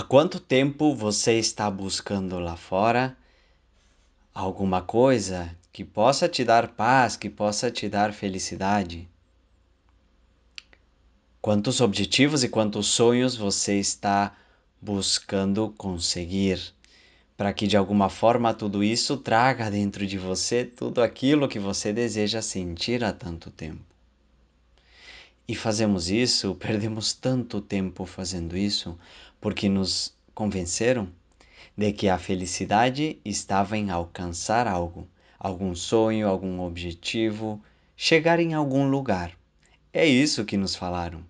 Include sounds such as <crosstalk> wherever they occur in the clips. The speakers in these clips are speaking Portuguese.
Há quanto tempo você está buscando lá fora alguma coisa que possa te dar paz, que possa te dar felicidade? Quantos objetivos e quantos sonhos você está buscando conseguir? Para que de alguma forma tudo isso traga dentro de você tudo aquilo que você deseja sentir há tanto tempo. E fazemos isso, <laughs> perdemos tanto tempo fazendo isso, porque nos convenceram de que a felicidade estava em alcançar algo, algum sonho, algum objetivo, chegar em algum lugar. É isso que nos falaram.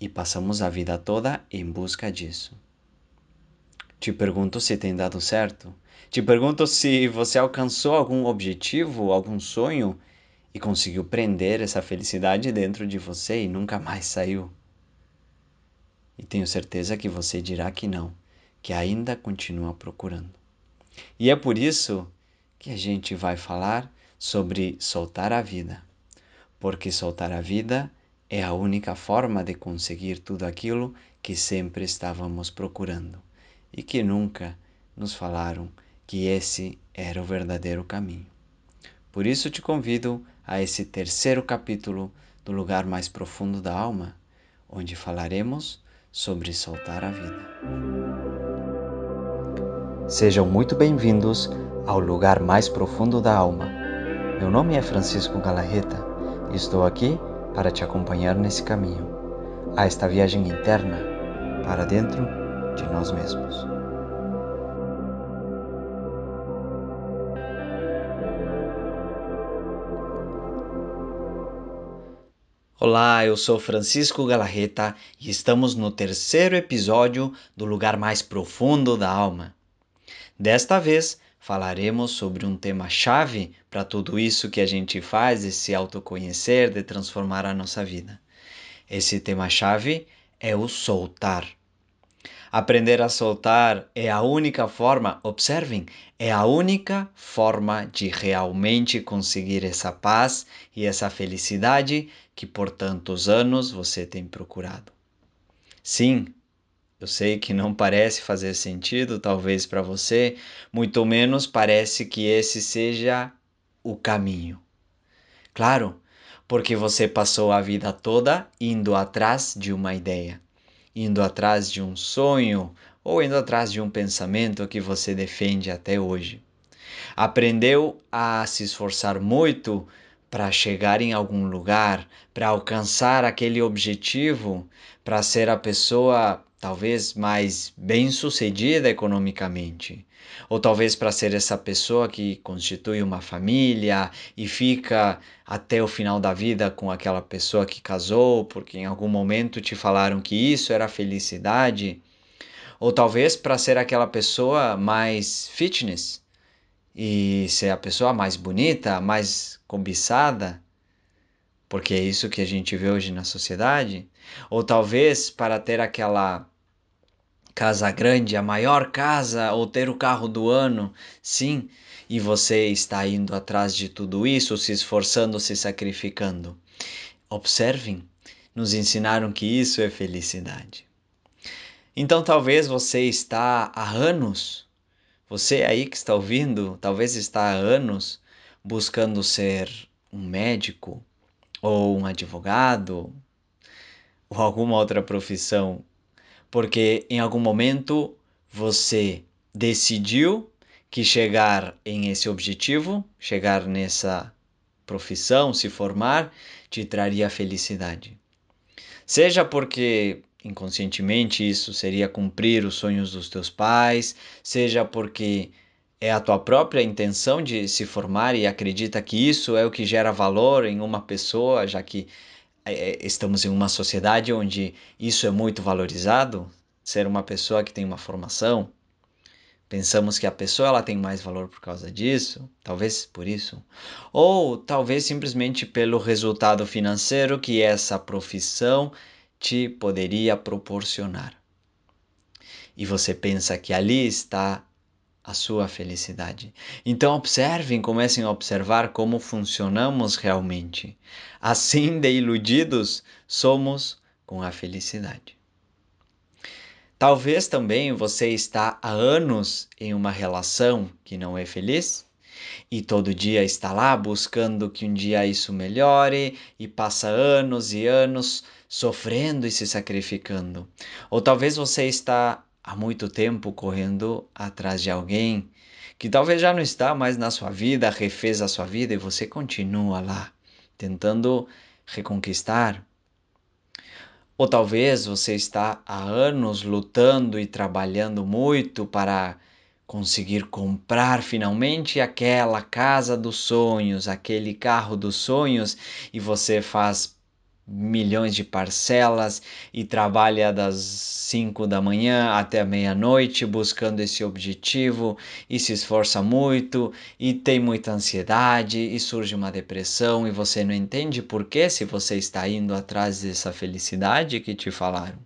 E passamos a vida toda em busca disso. Te pergunto se tem dado certo. Te pergunto se você alcançou algum objetivo, algum sonho e conseguiu prender essa felicidade dentro de você e nunca mais saiu. E tenho certeza que você dirá que não, que ainda continua procurando. E é por isso que a gente vai falar sobre soltar a vida. Porque soltar a vida é a única forma de conseguir tudo aquilo que sempre estávamos procurando e que nunca nos falaram que esse era o verdadeiro caminho. Por isso te convido a esse terceiro capítulo do lugar mais profundo da alma, onde falaremos sobre soltar a vida. Sejam muito bem-vindos ao lugar mais profundo da alma. Meu nome é Francisco Galarreta e estou aqui para te acompanhar nesse caminho, a esta viagem interna para dentro de nós mesmos. Olá, eu sou Francisco Galarreta e estamos no terceiro episódio do Lugar Mais Profundo da Alma. Desta vez falaremos sobre um tema-chave para tudo isso que a gente faz de se autoconhecer, de transformar a nossa vida. Esse tema-chave é o soltar. Aprender a soltar é a única forma, observem, é a única forma de realmente conseguir essa paz e essa felicidade que por tantos anos você tem procurado. Sim, eu sei que não parece fazer sentido, talvez para você, muito menos parece que esse seja o caminho. Claro, porque você passou a vida toda indo atrás de uma ideia indo atrás de um sonho ou indo atrás de um pensamento que você defende até hoje. Aprendeu a se esforçar muito para chegar em algum lugar, para alcançar aquele objetivo, para ser a pessoa talvez mais bem-sucedida economicamente, ou talvez para ser essa pessoa que constitui uma família e fica até o final da vida com aquela pessoa que casou, porque em algum momento te falaram que isso era felicidade, ou talvez para ser aquela pessoa mais fitness e ser a pessoa mais bonita, mais cobiçada, porque é isso que a gente vê hoje na sociedade, ou talvez para ter aquela casa grande, a maior casa, ou ter o carro do ano, sim, e você está indo atrás de tudo isso, se esforçando, se sacrificando. Observem, nos ensinaram que isso é felicidade. Então talvez você está há anos, você aí que está ouvindo, talvez está há anos buscando ser um médico ou um advogado ou alguma outra profissão porque em algum momento você decidiu que chegar em esse objetivo, chegar nessa profissão, se formar, te traria felicidade. Seja porque inconscientemente isso seria cumprir os sonhos dos teus pais, seja porque é a tua própria intenção de se formar e acredita que isso é o que gera valor em uma pessoa, já que estamos em uma sociedade onde isso é muito valorizado, ser uma pessoa que tem uma formação, pensamos que a pessoa ela tem mais valor por causa disso, talvez por isso, ou talvez simplesmente pelo resultado financeiro que essa profissão te poderia proporcionar. E você pensa que ali está a sua felicidade. Então observem, comecem a observar como funcionamos realmente. Assim de iludidos somos com a felicidade. Talvez também você está há anos em uma relação que não é feliz e todo dia está lá buscando que um dia isso melhore e passa anos e anos sofrendo e se sacrificando. Ou talvez você está há muito tempo correndo atrás de alguém que talvez já não está mais na sua vida, refez a sua vida e você continua lá tentando reconquistar. Ou talvez você está há anos lutando e trabalhando muito para conseguir comprar finalmente aquela casa dos sonhos, aquele carro dos sonhos, e você faz milhões de parcelas e trabalha das 5 da manhã até meia-noite buscando esse objetivo e se esforça muito e tem muita ansiedade e surge uma depressão e você não entende por que se você está indo atrás dessa felicidade que te falaram.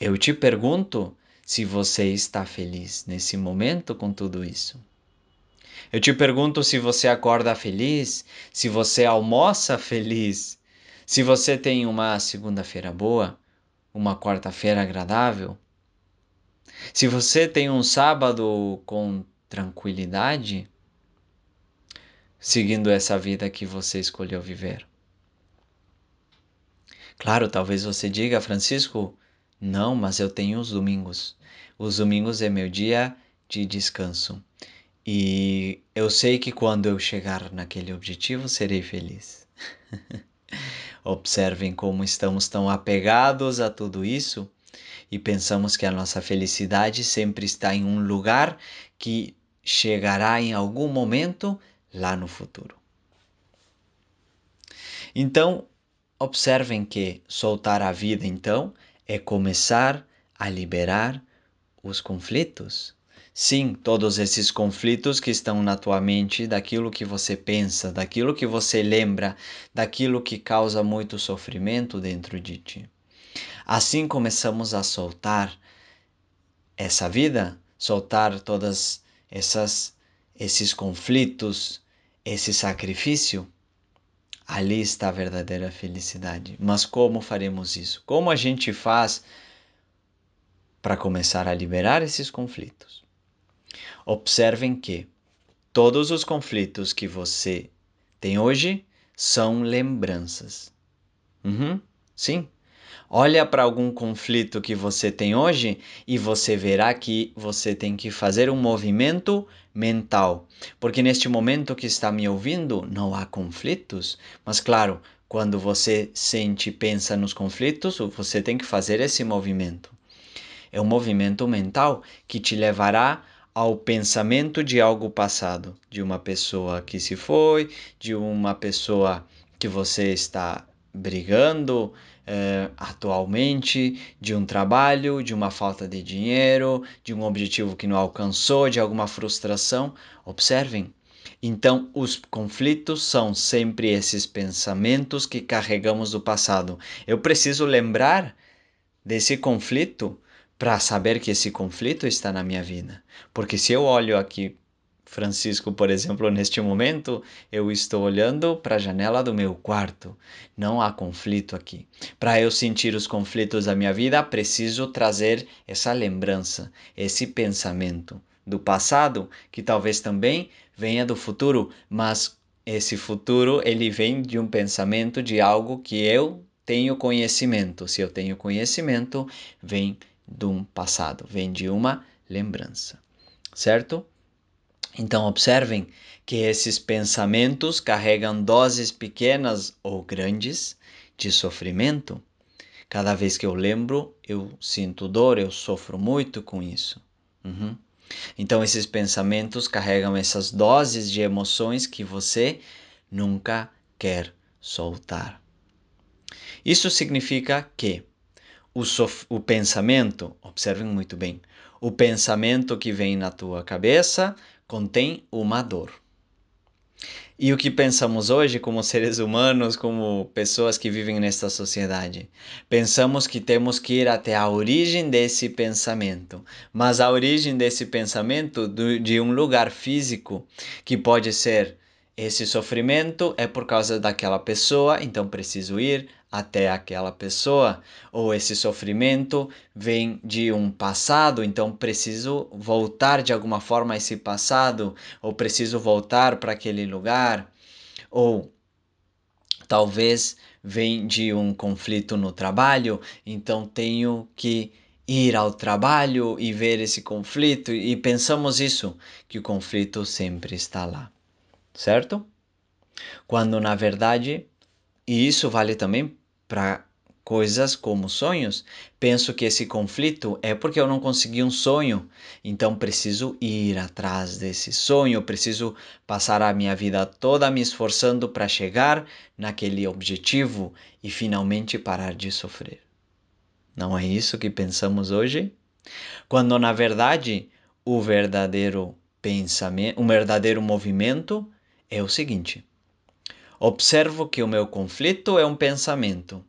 Eu te pergunto se você está feliz nesse momento com tudo isso. Eu te pergunto se você acorda feliz, se você almoça feliz, se você tem uma segunda-feira boa, uma quarta-feira agradável, se você tem um sábado com tranquilidade, seguindo essa vida que você escolheu viver. Claro, talvez você diga, Francisco, não, mas eu tenho os domingos. Os domingos é meu dia de descanso. E eu sei que quando eu chegar naquele objetivo serei feliz. <laughs> Observem como estamos tão apegados a tudo isso e pensamos que a nossa felicidade sempre está em um lugar que chegará em algum momento lá no futuro. Então, observem que soltar a vida, então, é começar a liberar os conflitos Sim, todos esses conflitos que estão na tua mente, daquilo que você pensa, daquilo que você lembra, daquilo que causa muito sofrimento dentro de ti. Assim começamos a soltar essa vida, soltar todas essas esses conflitos, esse sacrifício, ali está a verdadeira felicidade. Mas como faremos isso? Como a gente faz para começar a liberar esses conflitos? Observem que todos os conflitos que você tem hoje são lembranças. Uhum, sim. Olha para algum conflito que você tem hoje e você verá que você tem que fazer um movimento mental. Porque neste momento que está me ouvindo, não há conflitos. Mas, claro, quando você sente e pensa nos conflitos, você tem que fazer esse movimento. É um movimento mental que te levará ao pensamento de algo passado, de uma pessoa que se foi, de uma pessoa que você está brigando eh, atualmente, de um trabalho, de uma falta de dinheiro, de um objetivo que não alcançou, de alguma frustração. Observem. Então, os conflitos são sempre esses pensamentos que carregamos do passado. Eu preciso lembrar desse conflito para saber que esse conflito está na minha vida. Porque se eu olho aqui, Francisco, por exemplo, neste momento, eu estou olhando para a janela do meu quarto. Não há conflito aqui. Para eu sentir os conflitos da minha vida, preciso trazer essa lembrança, esse pensamento do passado, que talvez também venha do futuro, mas esse futuro ele vem de um pensamento de algo que eu tenho conhecimento. Se eu tenho conhecimento, vem de um passado, vem de uma lembrança, certo? Então, observem que esses pensamentos carregam doses pequenas ou grandes de sofrimento. Cada vez que eu lembro, eu sinto dor, eu sofro muito com isso. Uhum. Então, esses pensamentos carregam essas doses de emoções que você nunca quer soltar. Isso significa que o, o pensamento, observem muito bem, o pensamento que vem na tua cabeça contém uma dor. E o que pensamos hoje como seres humanos, como pessoas que vivem nesta sociedade? Pensamos que temos que ir até a origem desse pensamento, mas a origem desse pensamento de um lugar físico, que pode ser esse sofrimento é por causa daquela pessoa, então preciso ir até aquela pessoa, ou esse sofrimento vem de um passado, então preciso voltar de alguma forma a esse passado, ou preciso voltar para aquele lugar, ou talvez vem de um conflito no trabalho, então tenho que ir ao trabalho e ver esse conflito e pensamos isso, que o conflito sempre está lá, certo? Quando na verdade, e isso vale também para coisas como sonhos, penso que esse conflito é porque eu não consegui um sonho, então preciso ir atrás desse sonho, preciso passar a minha vida toda me esforçando para chegar naquele objetivo e finalmente parar de sofrer. Não é isso que pensamos hoje? Quando na verdade o verdadeiro pensamento, o verdadeiro movimento é o seguinte: observo que o meu conflito é um pensamento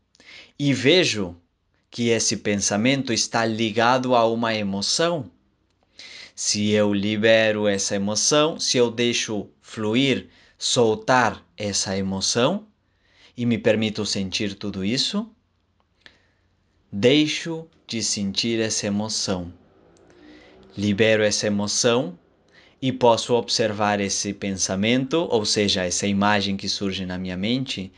e vejo que esse pensamento está ligado a uma emoção. Se eu libero essa emoção, se eu deixo fluir, soltar essa emoção e me permito sentir tudo isso, deixo de sentir essa emoção. Libero essa emoção e posso observar esse pensamento, ou seja, essa imagem que surge na minha mente,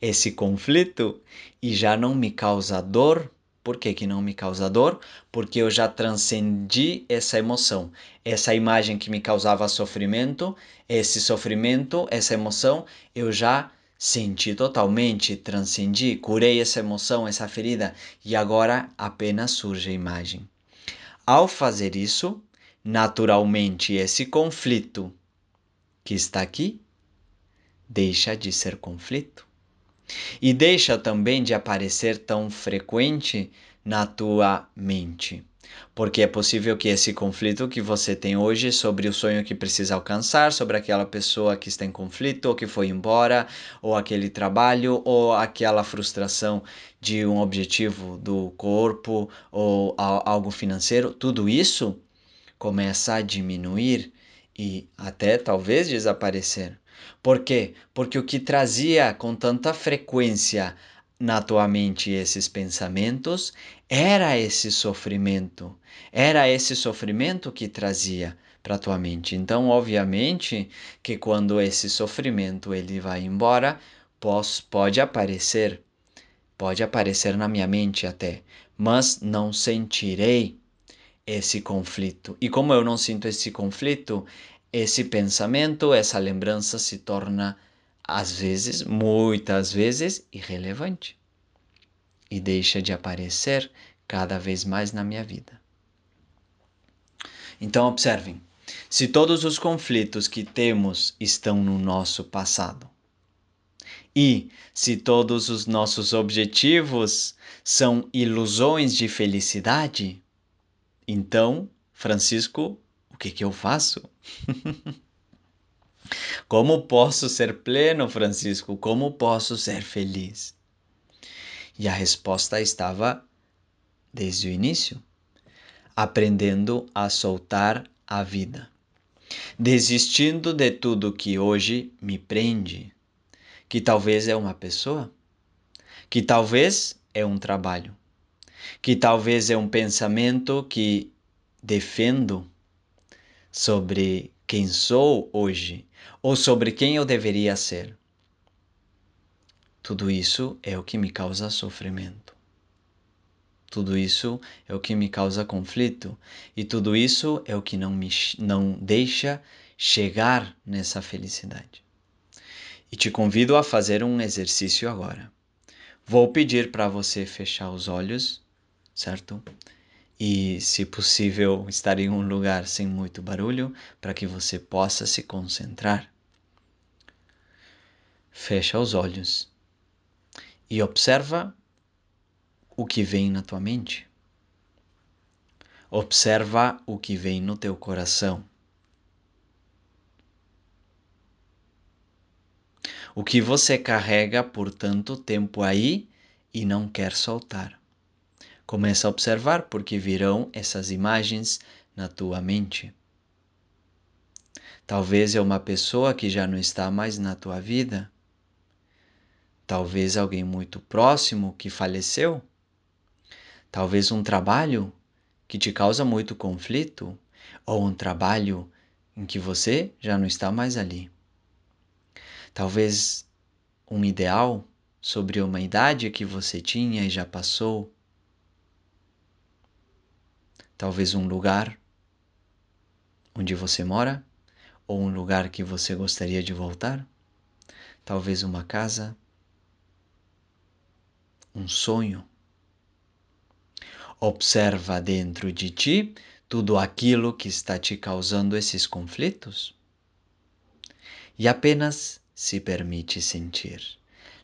esse conflito, e já não me causa dor. Por que, que não me causa dor? Porque eu já transcendi essa emoção. Essa imagem que me causava sofrimento, esse sofrimento, essa emoção, eu já Senti totalmente, transcendi, curei essa emoção, essa ferida e agora apenas surge a imagem. Ao fazer isso, naturalmente esse conflito que está aqui deixa de ser conflito. E deixa também de aparecer tão frequente na tua mente. Porque é possível que esse conflito que você tem hoje sobre o sonho que precisa alcançar, sobre aquela pessoa que está em conflito, ou que foi embora, ou aquele trabalho, ou aquela frustração de um objetivo do corpo, ou algo financeiro, tudo isso começa a diminuir e até talvez desaparecer. Por quê? Porque o que trazia com tanta frequência na tua mente esses pensamentos, era esse sofrimento, era esse sofrimento que trazia para tua mente. Então, obviamente, que quando esse sofrimento ele vai embora, pode, pode aparecer, pode aparecer na minha mente até, mas não sentirei esse conflito. E como eu não sinto esse conflito, esse pensamento, essa lembrança se torna às vezes, muitas vezes, irrelevante e deixa de aparecer cada vez mais na minha vida. Então, observem: se todos os conflitos que temos estão no nosso passado, e se todos os nossos objetivos são ilusões de felicidade, então, Francisco, o que, que eu faço? <laughs> Como posso ser pleno, Francisco? Como posso ser feliz? E a resposta estava desde o início, aprendendo a soltar a vida, desistindo de tudo que hoje me prende, que talvez é uma pessoa, que talvez é um trabalho, que talvez é um pensamento que defendo sobre quem sou hoje ou sobre quem eu deveria ser. Tudo isso é o que me causa sofrimento. Tudo isso é o que me causa conflito e tudo isso é o que não me não deixa chegar nessa felicidade. E te convido a fazer um exercício agora. Vou pedir para você fechar os olhos, certo? E, se possível, estar em um lugar sem muito barulho para que você possa se concentrar. Fecha os olhos e observa o que vem na tua mente. Observa o que vem no teu coração. O que você carrega por tanto tempo aí e não quer soltar. Começa a observar porque virão essas imagens na tua mente. Talvez é uma pessoa que já não está mais na tua vida Talvez alguém muito próximo que faleceu? Talvez um trabalho que te causa muito conflito ou um trabalho em que você já não está mais ali. Talvez um ideal sobre uma idade que você tinha e já passou. Talvez um lugar onde você mora ou um lugar que você gostaria de voltar. Talvez uma casa, um sonho. Observa dentro de ti tudo aquilo que está te causando esses conflitos e apenas se permite sentir.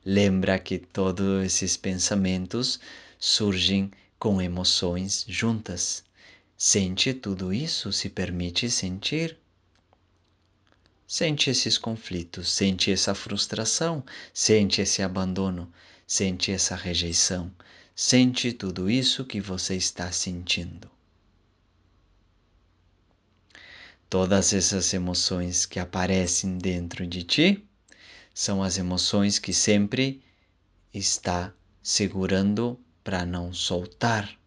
Lembra que todos esses pensamentos surgem com emoções juntas. Sente tudo isso, se permite sentir. Sente esses conflitos, sente essa frustração, sente esse abandono, sente essa rejeição, sente tudo isso que você está sentindo. Todas essas emoções que aparecem dentro de ti são as emoções que sempre está segurando para não soltar.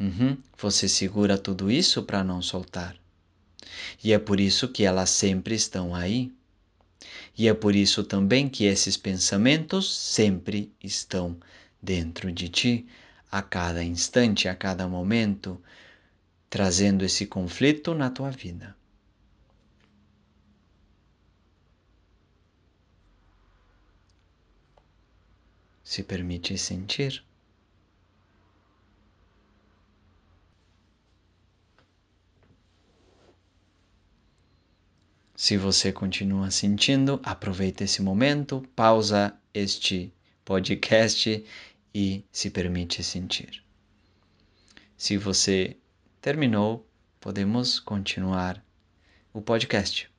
Uhum. Você segura tudo isso para não soltar. E é por isso que elas sempre estão aí. E é por isso também que esses pensamentos sempre estão dentro de ti, a cada instante, a cada momento, trazendo esse conflito na tua vida. se permite sentir. Se você continua sentindo, aproveita esse momento, pausa este podcast e se permite sentir. Se você terminou, podemos continuar o podcast.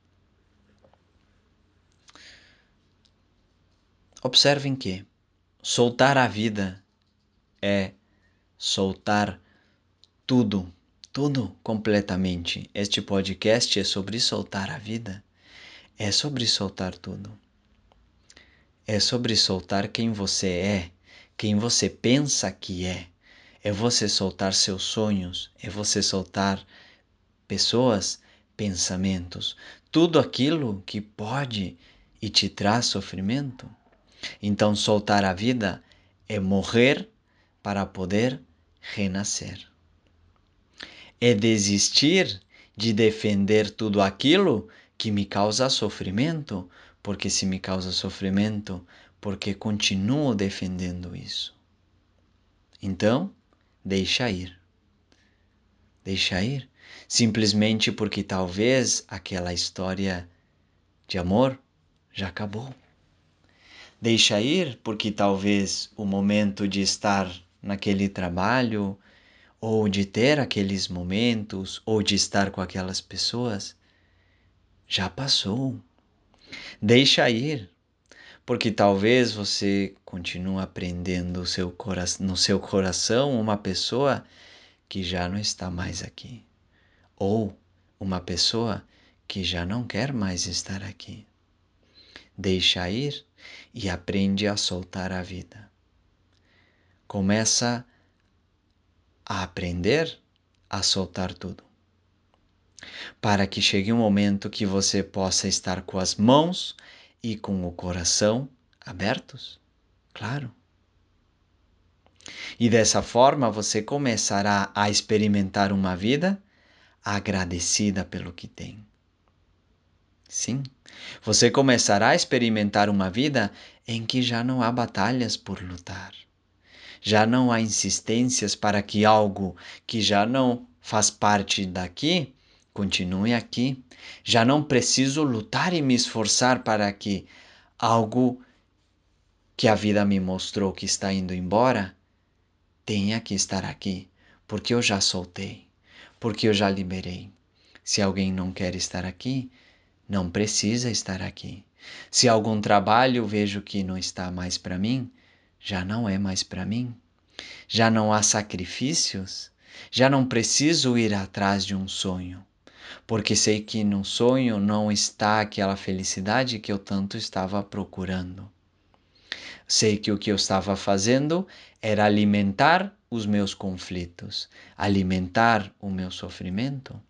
Observem que Soltar a vida é soltar tudo, tudo completamente. Este podcast é sobre soltar a vida, é sobre soltar tudo. É sobre soltar quem você é, quem você pensa que é. É você soltar seus sonhos, é você soltar pessoas, pensamentos, tudo aquilo que pode e te traz sofrimento. Então, soltar a vida é morrer para poder renascer. É desistir de defender tudo aquilo que me causa sofrimento, porque se me causa sofrimento, porque continuo defendendo isso. Então, deixa ir. Deixa ir, simplesmente porque talvez aquela história de amor já acabou. Deixa ir porque talvez o momento de estar naquele trabalho, ou de ter aqueles momentos, ou de estar com aquelas pessoas, já passou. Deixa ir, porque talvez você continue aprendendo seu no seu coração uma pessoa que já não está mais aqui, ou uma pessoa que já não quer mais estar aqui. Deixa ir e aprende a soltar a vida. Começa a aprender a soltar tudo. Para que chegue um momento que você possa estar com as mãos e com o coração abertos, claro. E dessa forma você começará a experimentar uma vida agradecida pelo que tem. Sim, você começará a experimentar uma vida em que já não há batalhas por lutar. Já não há insistências para que algo que já não faz parte daqui continue aqui. Já não preciso lutar e me esforçar para que algo que a vida me mostrou que está indo embora tenha que estar aqui, porque eu já soltei, porque eu já liberei. Se alguém não quer estar aqui, não precisa estar aqui. Se algum trabalho vejo que não está mais para mim, já não é mais para mim. Já não há sacrifícios, já não preciso ir atrás de um sonho, porque sei que no sonho não está aquela felicidade que eu tanto estava procurando. Sei que o que eu estava fazendo era alimentar os meus conflitos, alimentar o meu sofrimento.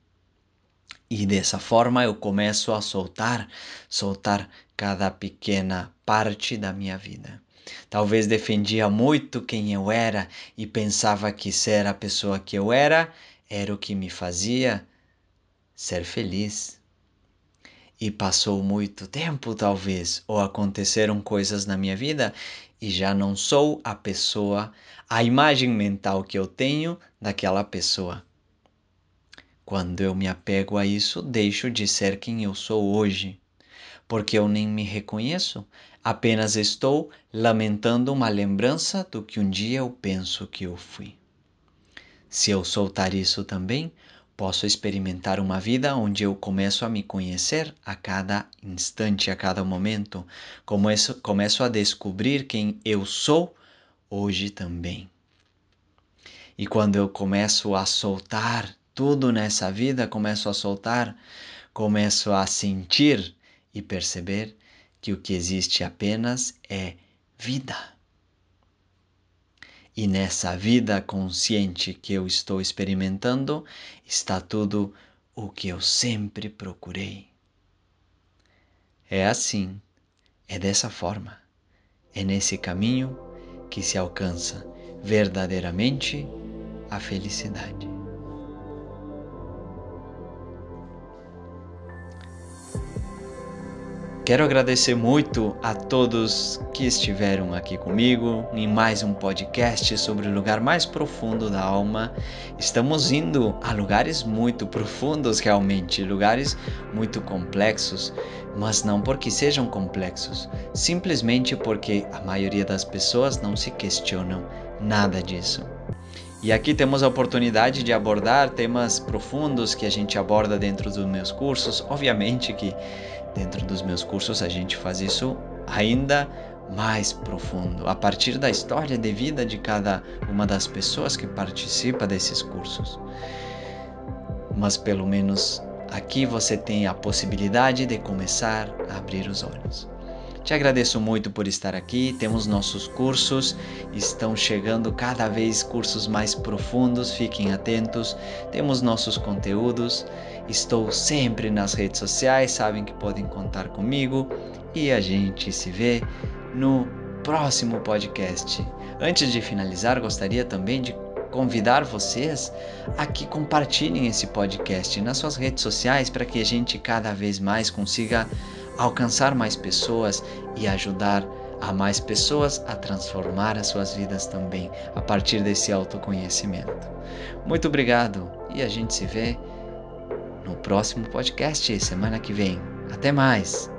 E dessa forma eu começo a soltar, soltar cada pequena parte da minha vida. Talvez defendia muito quem eu era e pensava que ser a pessoa que eu era era o que me fazia ser feliz. E passou muito tempo, talvez, ou aconteceram coisas na minha vida e já não sou a pessoa, a imagem mental que eu tenho daquela pessoa. Quando eu me apego a isso, deixo de ser quem eu sou hoje, porque eu nem me reconheço, apenas estou lamentando uma lembrança do que um dia eu penso que eu fui. Se eu soltar isso também, posso experimentar uma vida onde eu começo a me conhecer a cada instante, a cada momento, começo, começo a descobrir quem eu sou hoje também. E quando eu começo a soltar tudo nessa vida começo a soltar, começo a sentir e perceber que o que existe apenas é vida. E nessa vida consciente que eu estou experimentando está tudo o que eu sempre procurei. É assim, é dessa forma, é nesse caminho que se alcança verdadeiramente a felicidade. Quero agradecer muito a todos que estiveram aqui comigo em mais um podcast sobre o lugar mais profundo da alma. Estamos indo a lugares muito profundos, realmente, lugares muito complexos, mas não porque sejam complexos, simplesmente porque a maioria das pessoas não se questionam nada disso. E aqui temos a oportunidade de abordar temas profundos que a gente aborda dentro dos meus cursos. Obviamente que Dentro dos meus cursos a gente faz isso ainda mais profundo, a partir da história de vida de cada uma das pessoas que participa desses cursos. Mas pelo menos aqui você tem a possibilidade de começar a abrir os olhos. Te agradeço muito por estar aqui. Temos nossos cursos, estão chegando cada vez cursos mais profundos. Fiquem atentos. Temos nossos conteúdos. Estou sempre nas redes sociais, sabem que podem contar comigo e a gente se vê no próximo podcast. Antes de finalizar, gostaria também de convidar vocês a que compartilhem esse podcast nas suas redes sociais para que a gente cada vez mais consiga alcançar mais pessoas e ajudar a mais pessoas a transformar as suas vidas também a partir desse autoconhecimento. Muito obrigado e a gente se vê no próximo podcast semana que vem. Até mais!